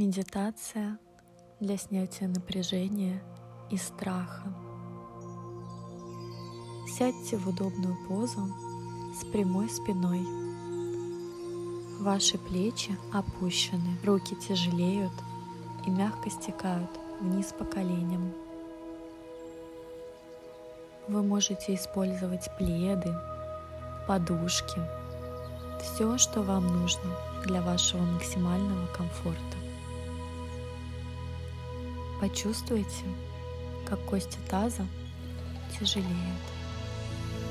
Медитация для снятия напряжения и страха. Сядьте в удобную позу с прямой спиной. Ваши плечи опущены, руки тяжелеют и мягко стекают вниз по коленям. Вы можете использовать пледы, подушки, все, что вам нужно для вашего максимального комфорта. Почувствуйте, как кости таза тяжелеют.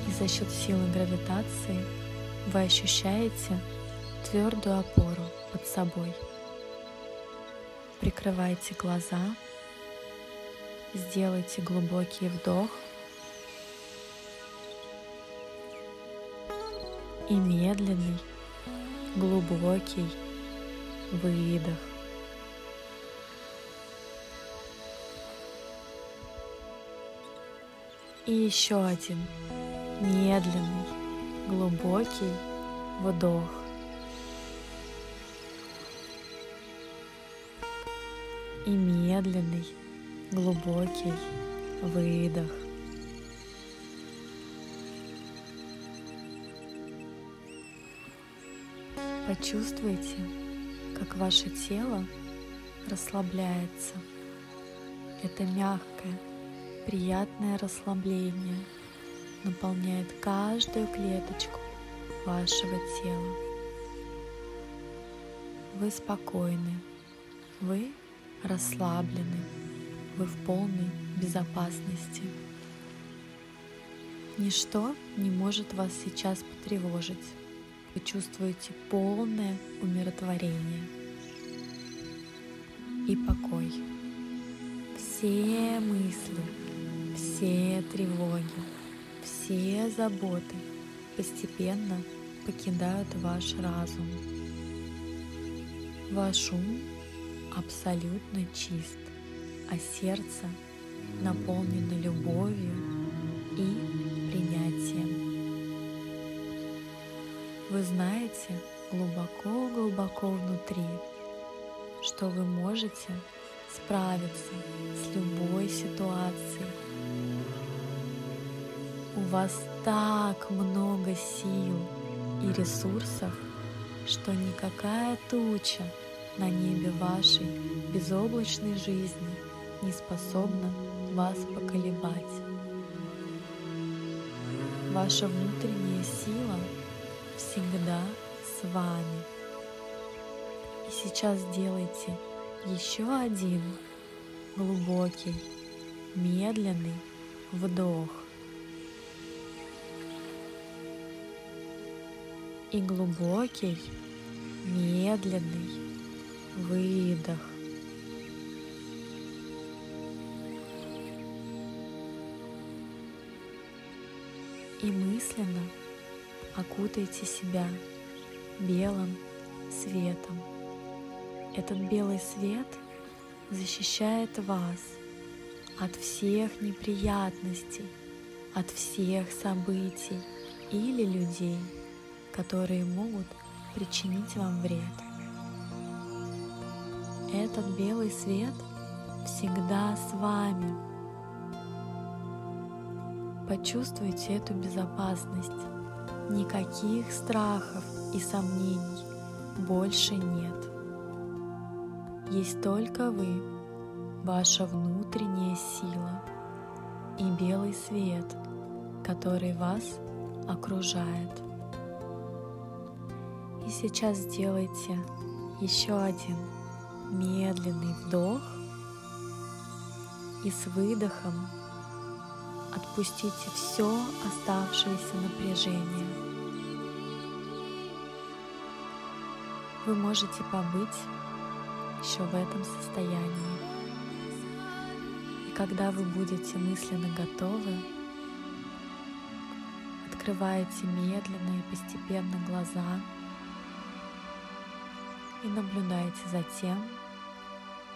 И за счет силы гравитации вы ощущаете твердую опору под собой. Прикрывайте глаза, сделайте глубокий вдох и медленный, глубокий выдох. И еще один медленный, глубокий вдох. И медленный, глубокий выдох. Почувствуйте, как ваше тело расслабляется. Это мягкое, приятное расслабление наполняет каждую клеточку вашего тела. Вы спокойны, вы расслаблены, вы в полной безопасности. Ничто не может вас сейчас потревожить. Вы чувствуете полное умиротворение и покой все мысли, все тревоги, все заботы постепенно покидают ваш разум. Ваш ум абсолютно чист, а сердце наполнено любовью и принятием. Вы знаете глубоко-глубоко внутри, что вы можете справиться с любой ситуацией. У вас так много сил и ресурсов, что никакая туча на небе вашей безоблачной жизни не способна вас поколебать. Ваша внутренняя сила всегда с вами. И сейчас делайте еще один глубокий, медленный вдох. И глубокий, медленный выдох. И мысленно окутайте себя белым светом. Этот белый свет защищает вас от всех неприятностей, от всех событий или людей, которые могут причинить вам вред. Этот белый свет всегда с вами. Почувствуйте эту безопасность. Никаких страхов и сомнений больше нет есть только вы, ваша внутренняя сила и белый свет, который вас окружает. И сейчас сделайте еще один медленный вдох и с выдохом отпустите все оставшееся напряжение. Вы можете побыть еще в этом состоянии. И когда вы будете мысленно готовы, открываете медленно и постепенно глаза и наблюдаете за тем,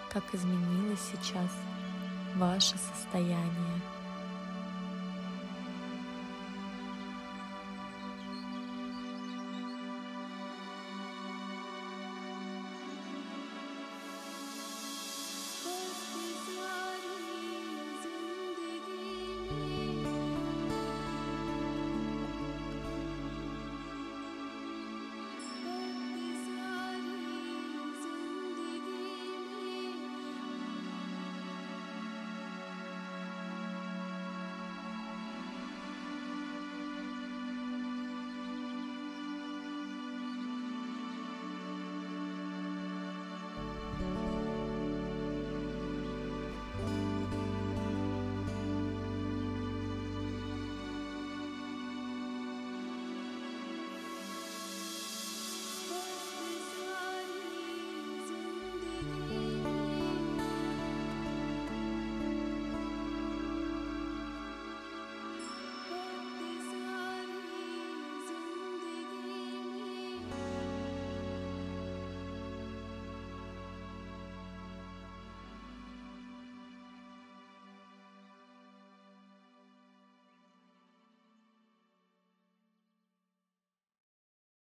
как изменилось сейчас ваше состояние.